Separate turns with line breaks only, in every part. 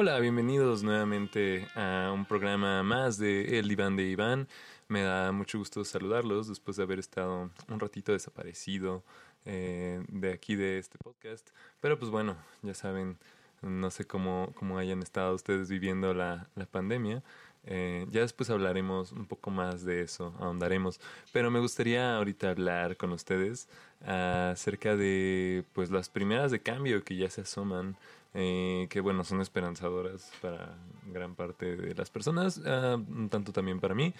Hola, bienvenidos nuevamente a un programa más de El Diván de Iván. Me da mucho gusto saludarlos después de haber estado un ratito desaparecido eh, de aquí de este podcast. Pero pues bueno, ya saben, no sé cómo, cómo hayan estado ustedes viviendo la, la pandemia. Eh, ya después hablaremos un poco más de eso, ahondaremos. Pero me gustaría ahorita hablar con ustedes acerca de pues las primeras de cambio que ya se asoman eh, que bueno, son esperanzadoras para gran parte de las personas, uh, tanto también para mí.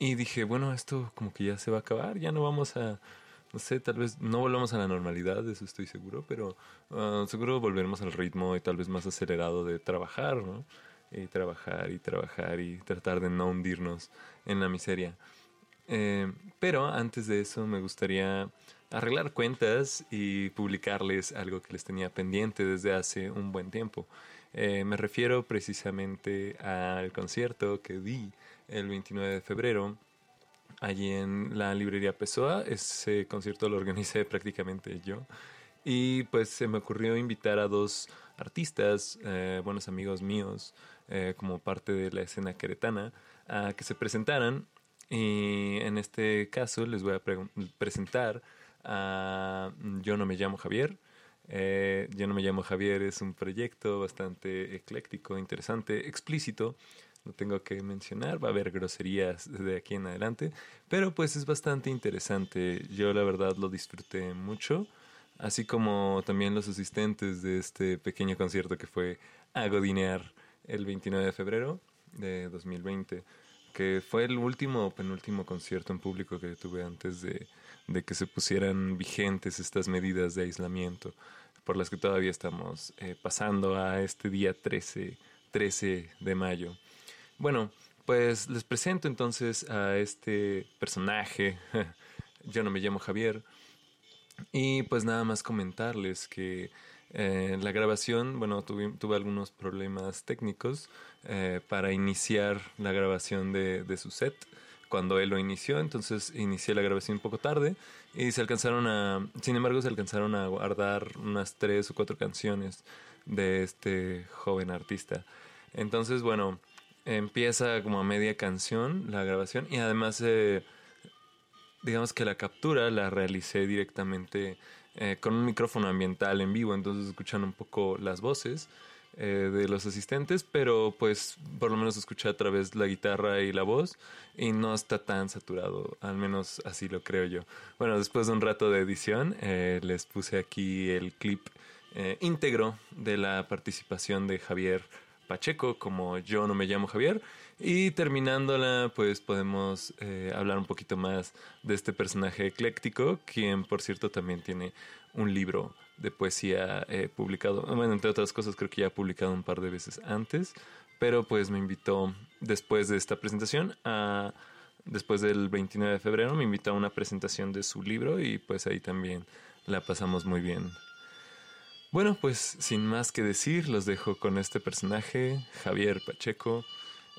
Y dije, bueno, esto como que ya se va a acabar, ya no vamos a, no sé, tal vez no volvamos a la normalidad, de eso estoy seguro, pero uh, seguro volveremos al ritmo y tal vez más acelerado de trabajar, ¿no? Y trabajar y trabajar y tratar de no hundirnos en la miseria. Eh, pero antes de eso me gustaría arreglar cuentas y publicarles algo que les tenía pendiente desde hace un buen tiempo. Eh, me refiero precisamente al concierto que di el 29 de febrero allí en la librería Pessoa. Ese concierto lo organicé prácticamente yo. Y pues se me ocurrió invitar a dos artistas, eh, buenos amigos míos, eh, como parte de la escena queretana, a que se presentaran. Y en este caso les voy a presentar Ah, yo no me llamo Javier. Eh, yo no me llamo Javier es un proyecto bastante ecléctico, interesante, explícito. No tengo que mencionar, va a haber groserías de aquí en adelante, pero pues es bastante interesante. Yo la verdad lo disfruté mucho, así como también los asistentes de este pequeño concierto que fue Agodinear el 29 de febrero de 2020, que fue el último penúltimo concierto en público que tuve antes de de que se pusieran vigentes estas medidas de aislamiento por las que todavía estamos eh, pasando a este día 13, 13 de mayo. Bueno, pues les presento entonces a este personaje. Yo no me llamo Javier. Y pues nada más comentarles que eh, la grabación, bueno, tuve, algunos problemas técnicos eh, para iniciar la grabación de su set cuando él lo inició, entonces inicié la grabación un poco tarde y se alcanzaron a, sin embargo se alcanzaron a guardar unas tres o cuatro canciones de este joven artista. Entonces, bueno, empieza como a media canción la grabación y además, eh, digamos que la captura la realicé directamente eh, con un micrófono ambiental en vivo, entonces escuchan un poco las voces eh, de los asistentes, pero pues por lo menos escuché a través la guitarra y la voz y no está tan saturado, al menos así lo creo yo. Bueno, después de un rato de edición, eh, les puse aquí el clip eh, íntegro de la participación de Javier Pacheco, como yo no me llamo Javier. Y terminándola, pues podemos hablar un poquito más de este personaje ecléctico, quien por cierto también tiene un libro de poesía he publicado. Bueno, entre otras cosas, creo que ya ha publicado un par de veces antes. Pero pues me invitó después de esta presentación a. Después del 29 de febrero me invitó a una presentación de su libro y pues ahí también la pasamos muy bien. Bueno, pues sin más que decir, los dejo con este personaje, Javier Pacheco,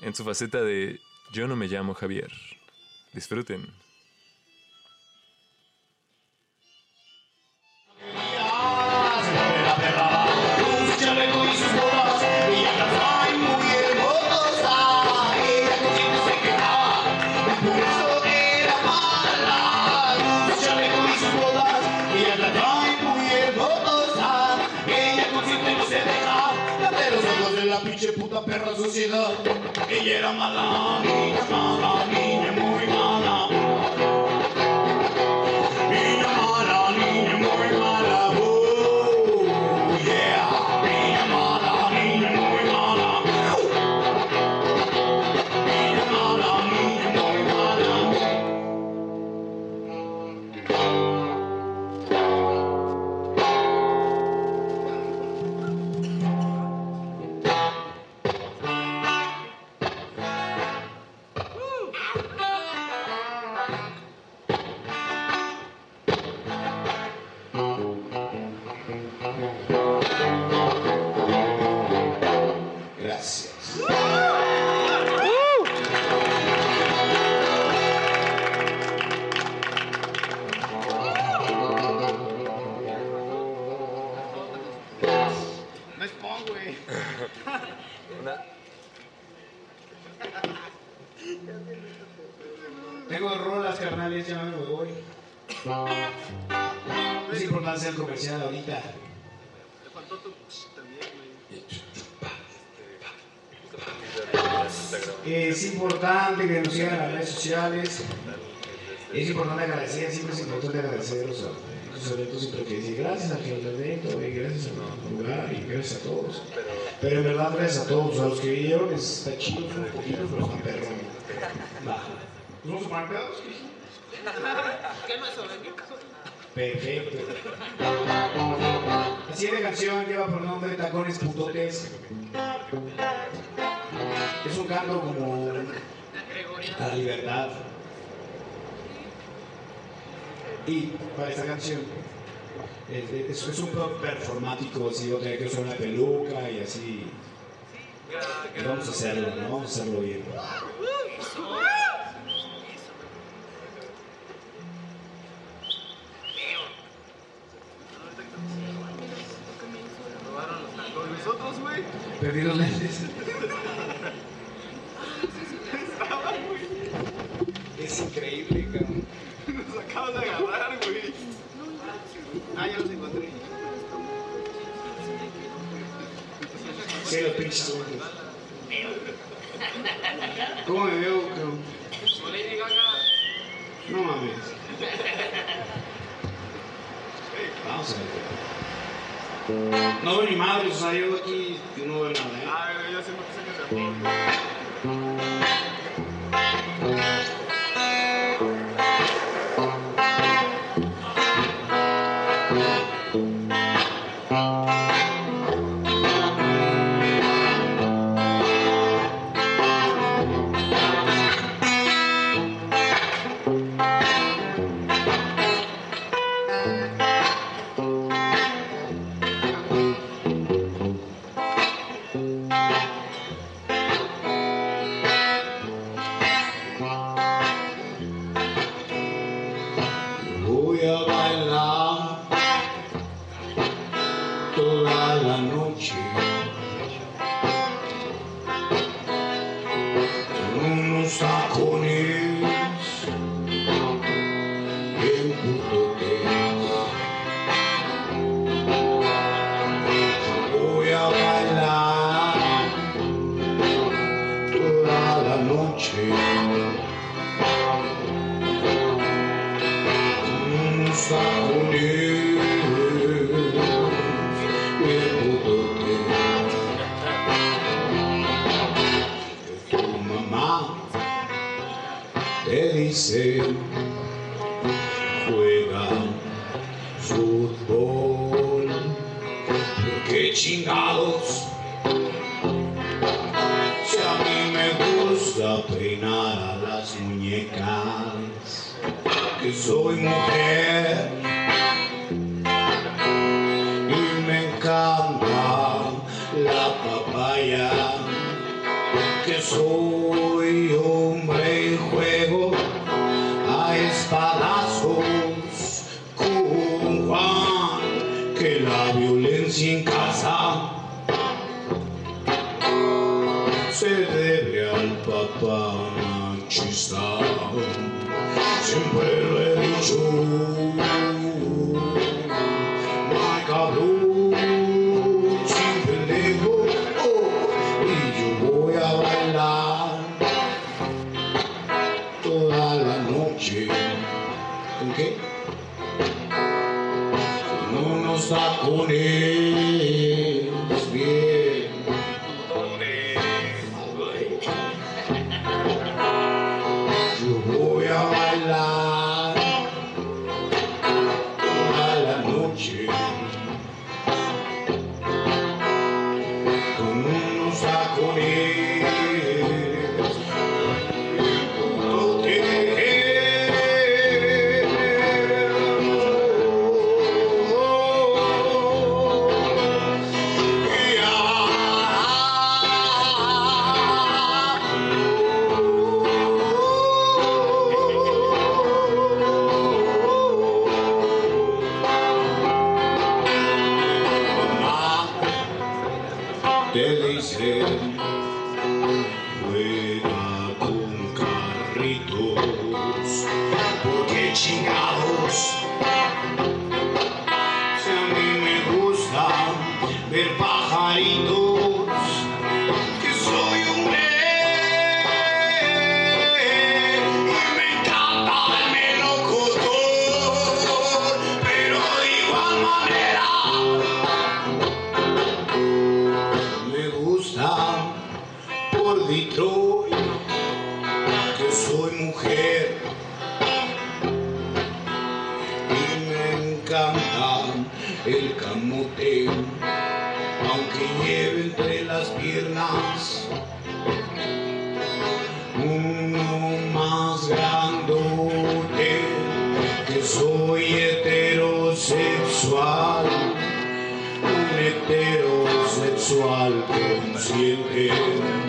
en su faceta de Yo no me llamo Javier. Disfruten.
Perra suicida. Ella era mala niña, mala niña,
Yes. Sociales. Es importante agradecer, siempre es importante agradecer los, los eventos siempre que dicen gracias a lo evento, y gracias al lugar y gracias a todos. Pero en verdad gracias a todos, a los que vinieron está chido, fue un poquito, pero está perro. Va. ¿Nos vamos a?
¿Qué no es?
Perfecto. La siguiente canción lleva por nombre Tacones Putotes. Es un canto como a la libertad. Y para esta canción es, es- un poco performático, así voy a tener que usar una peluca y así. Y vamos a hacerlo, ¿no? Vamos a hacerlo bien. Perdí los lentes.
Los
pinches ojos. ¿Cómo me veo, cabrón? No mames. Vamos a ver. No veo ni madre, o sea, yo aquí no veo nada, ¿eh?
Ah, ya sé por qué
te dice juega fútbol porque chingados si a mí me gusta peinar a las muñecas que soy mujer y me encanta la papaya que soy siempre lo he dicho por Detroit, que soy mujer. Y me encanta el camote, aunque lleve entre las piernas uno más grandote, que soy heterosexual, un heterosexual consciente.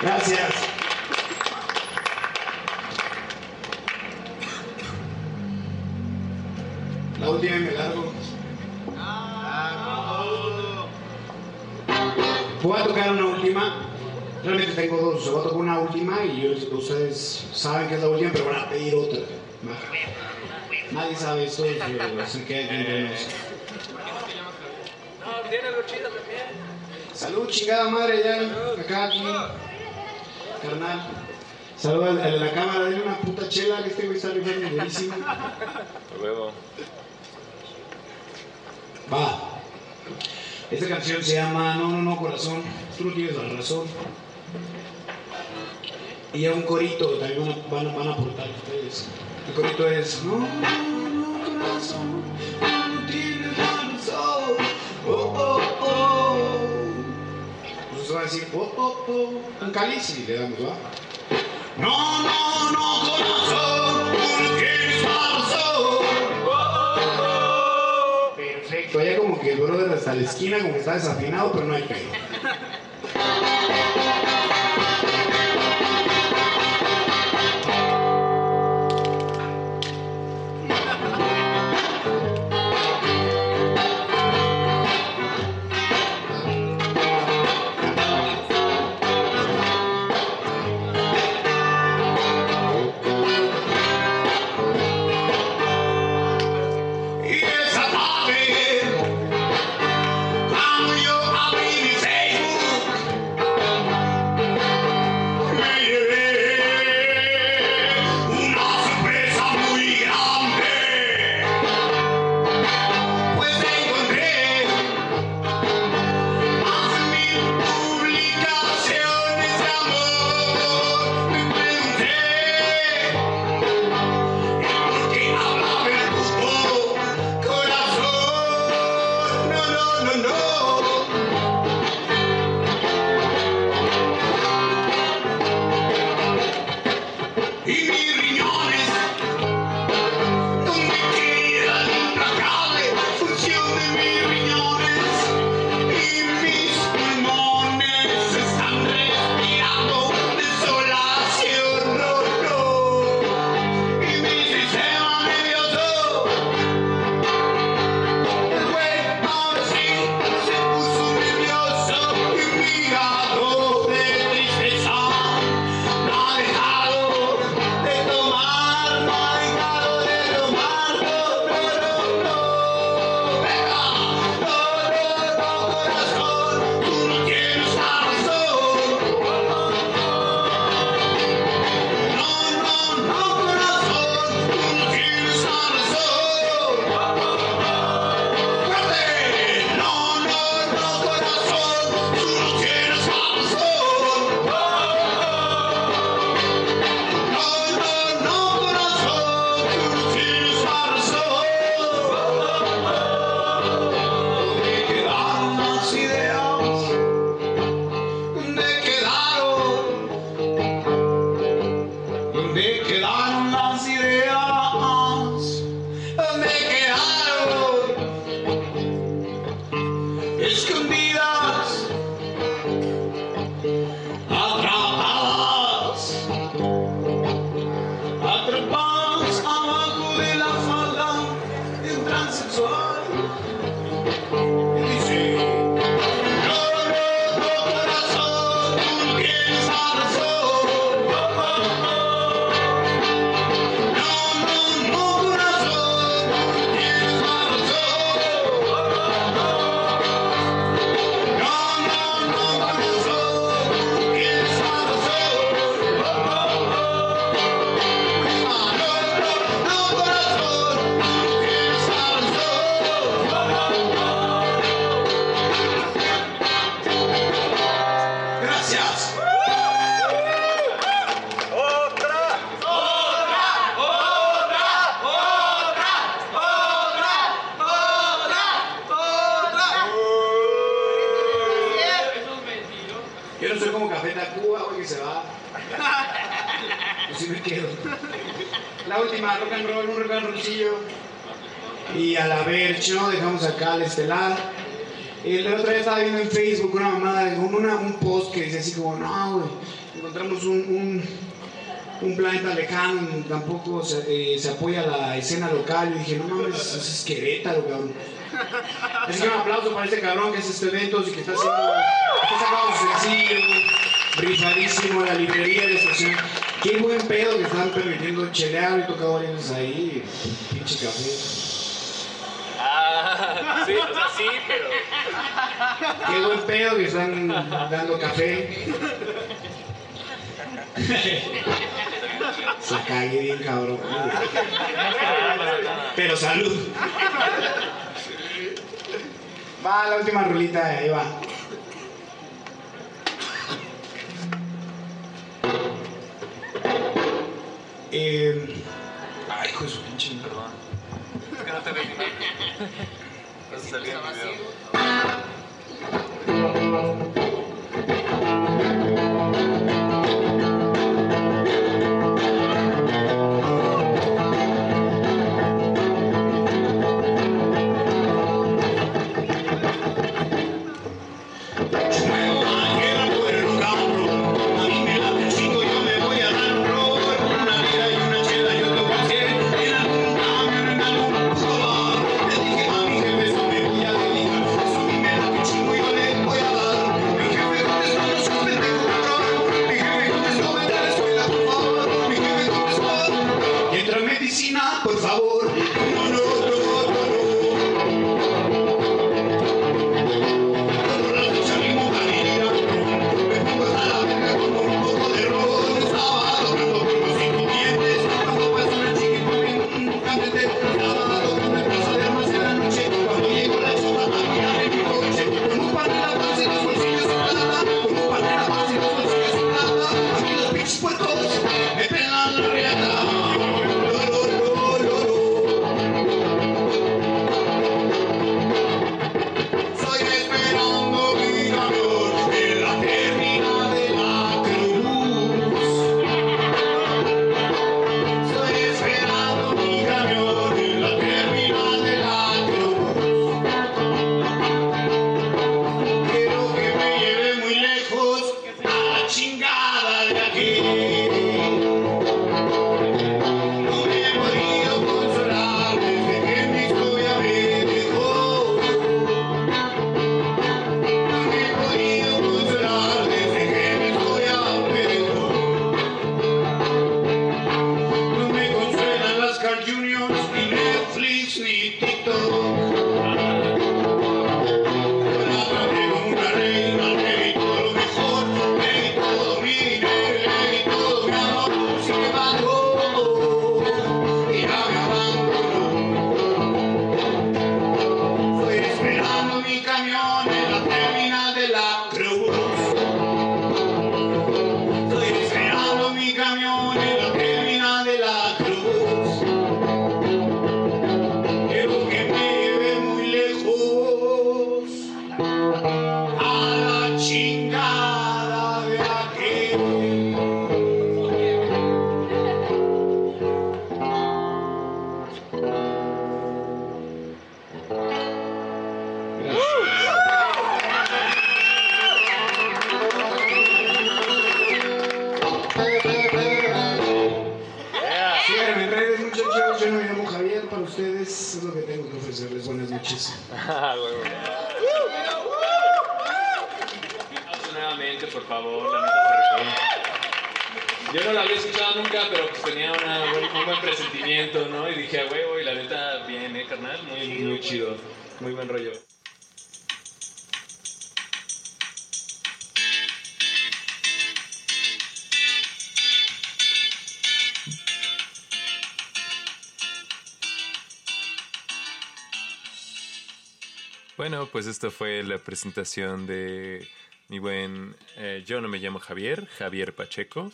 Gracias. La última y me largo. Voy a tocar una última. Realmente tengo dos. O sea, voy a tocar una última y yo- ustedes saben que es la última, pero van a pedir otra. Nadie sabe se queda aquí entre nos. Salud, chingada madre, ya. Acá, aquí. Carnal. Salud al al de la cámara, denle una puta chela que este güey está rifando buenísimo.
Luego.
Va. Esta canción se llama No, no, no, corazón. Tú no tienes la razón. Y a un corito también van a, a- van a aportar ustedes. El corito es No, no, no, corazón. Decir Oh, oh, oh. Un cáliz y le damos, ¿va? No, no, no, corazón. La razón. Perfecto, ya como que el brother hasta la esquina como que está desafinado, pero no hay pedo. Al estelar. El otro día estaba viendo en Facebook una mamada, un, una- un post que decía así como, no, güey, encontramos un, un, un planeta lejano, y tampoco se, eh, se apoya la escena local. Y dije, no mames, eso es Querétaro, cabrón. Así que un aplauso para este cabrón que hace este evento y que está haciendo, está sacando sencillo, rifadísimo, la librería de estación. Qué buen pedo que están permitiendo chelear y tocar ahí, pinche café.
Ah, sí, o sea, sí, pero.
Qué buen pedo que están dando café. Se cague bien cabrón. Pero salud. Va la última rolita, ahí va. Eh, ay, hijo de su pinche.
Perdón. Es que no te veo ni nada.
por
favor. Yo no la había escuchado nunca, pero pues tenía una un buen presentimiento, ¿no? Y dije, a huevo, y la neta, bien, ¿eh, carnal? Muy, muy chido. Muy buen rollo.
Bueno, pues esto fue la presentación de mi buen eh, Yo no me llamo Javier, Javier Pacheco,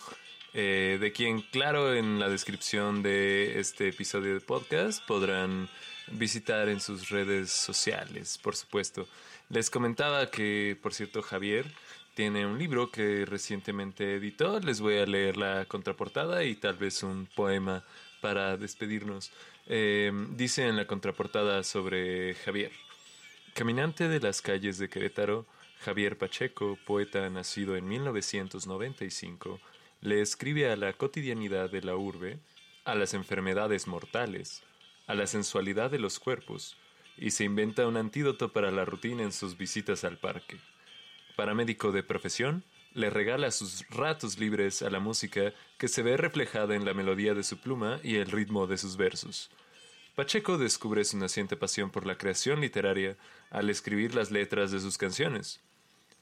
eh, de quien, claro, en la descripción de este episodio de podcast podrán visitar en sus redes sociales, por supuesto. Les comentaba que, por cierto, Javier tiene un libro que recientemente editó. Les voy a leer la contraportada y tal vez un poema para despedirnos. Eh, dice en la contraportada sobre Javier. Caminante de las calles de Querétaro, Javier Pacheco, poeta nacido en 1995, le escribe a la cotidianidad de la urbe, a las enfermedades mortales, a la sensualidad de los cuerpos, y se inventa un antídoto para la rutina en sus visitas al parque. Paramédico de profesión, le regala sus ratos libres a la música que se ve reflejada en la melodía de su pluma y el ritmo de sus versos. Pacheco descubre su naciente pasión por la creación literaria al escribir las letras de sus canciones.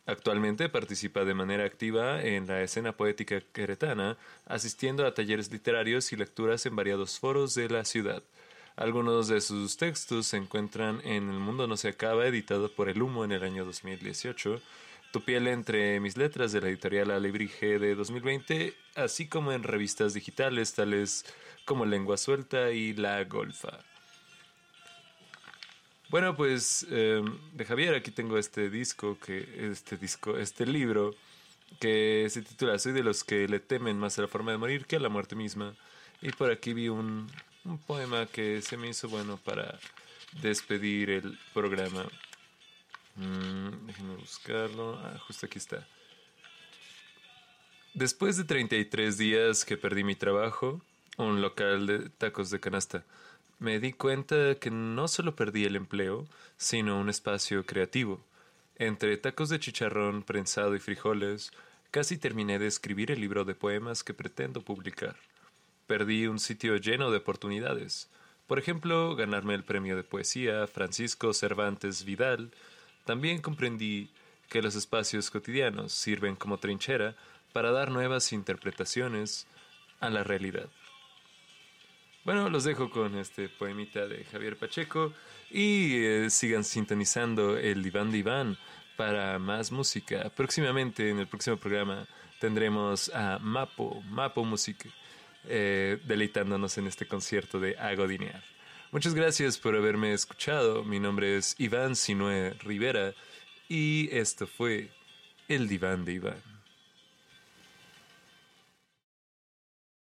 Actualmente participa de manera activa en la escena poética queretana, asistiendo a talleres literarios y lecturas en variados foros de la ciudad. Algunos de sus textos se encuentran en El Mundo No Se Acaba, editado por El Humo en el año 2018, Tu piel entre mis letras de la editorial Alebrije de 2020, así como en revistas digitales tales como Lengua Suelta y La Golfa. Bueno, pues eh, de Javier aquí tengo este disco, que este disco, este libro que se titula Soy de los que le temen más a la forma de morir que a la muerte misma. Y por aquí vi un, un poema que se me hizo bueno para despedir el programa. Mm, déjenme buscarlo. Ah, justo aquí está. Después de 33 días que perdí mi trabajo, un local de tacos de canasta, me di cuenta que no solo perdí el empleo, sino un espacio creativo. Entre tacos de chicharrón prensado y frijoles, casi terminé de escribir el libro de poemas que pretendo publicar. Perdí un sitio lleno de oportunidades. Por ejemplo, ganarme el premio de poesía Francisco Cervantes Vidal. También comprendí que los espacios cotidianos sirven como trinchera para dar nuevas interpretaciones a la realidad. Bueno, los dejo con este poemita de Javier Pacheco y eh, sigan sintonizando el diván de Iván para más música. Próximamente, en el próximo programa, tendremos a Mapo, Mapo Music, eh, deleitándonos en este concierto de Agodinear. Muchas gracias por haberme escuchado. Mi nombre es Iván Sinue Rivera y esto fue El Diván de Iván.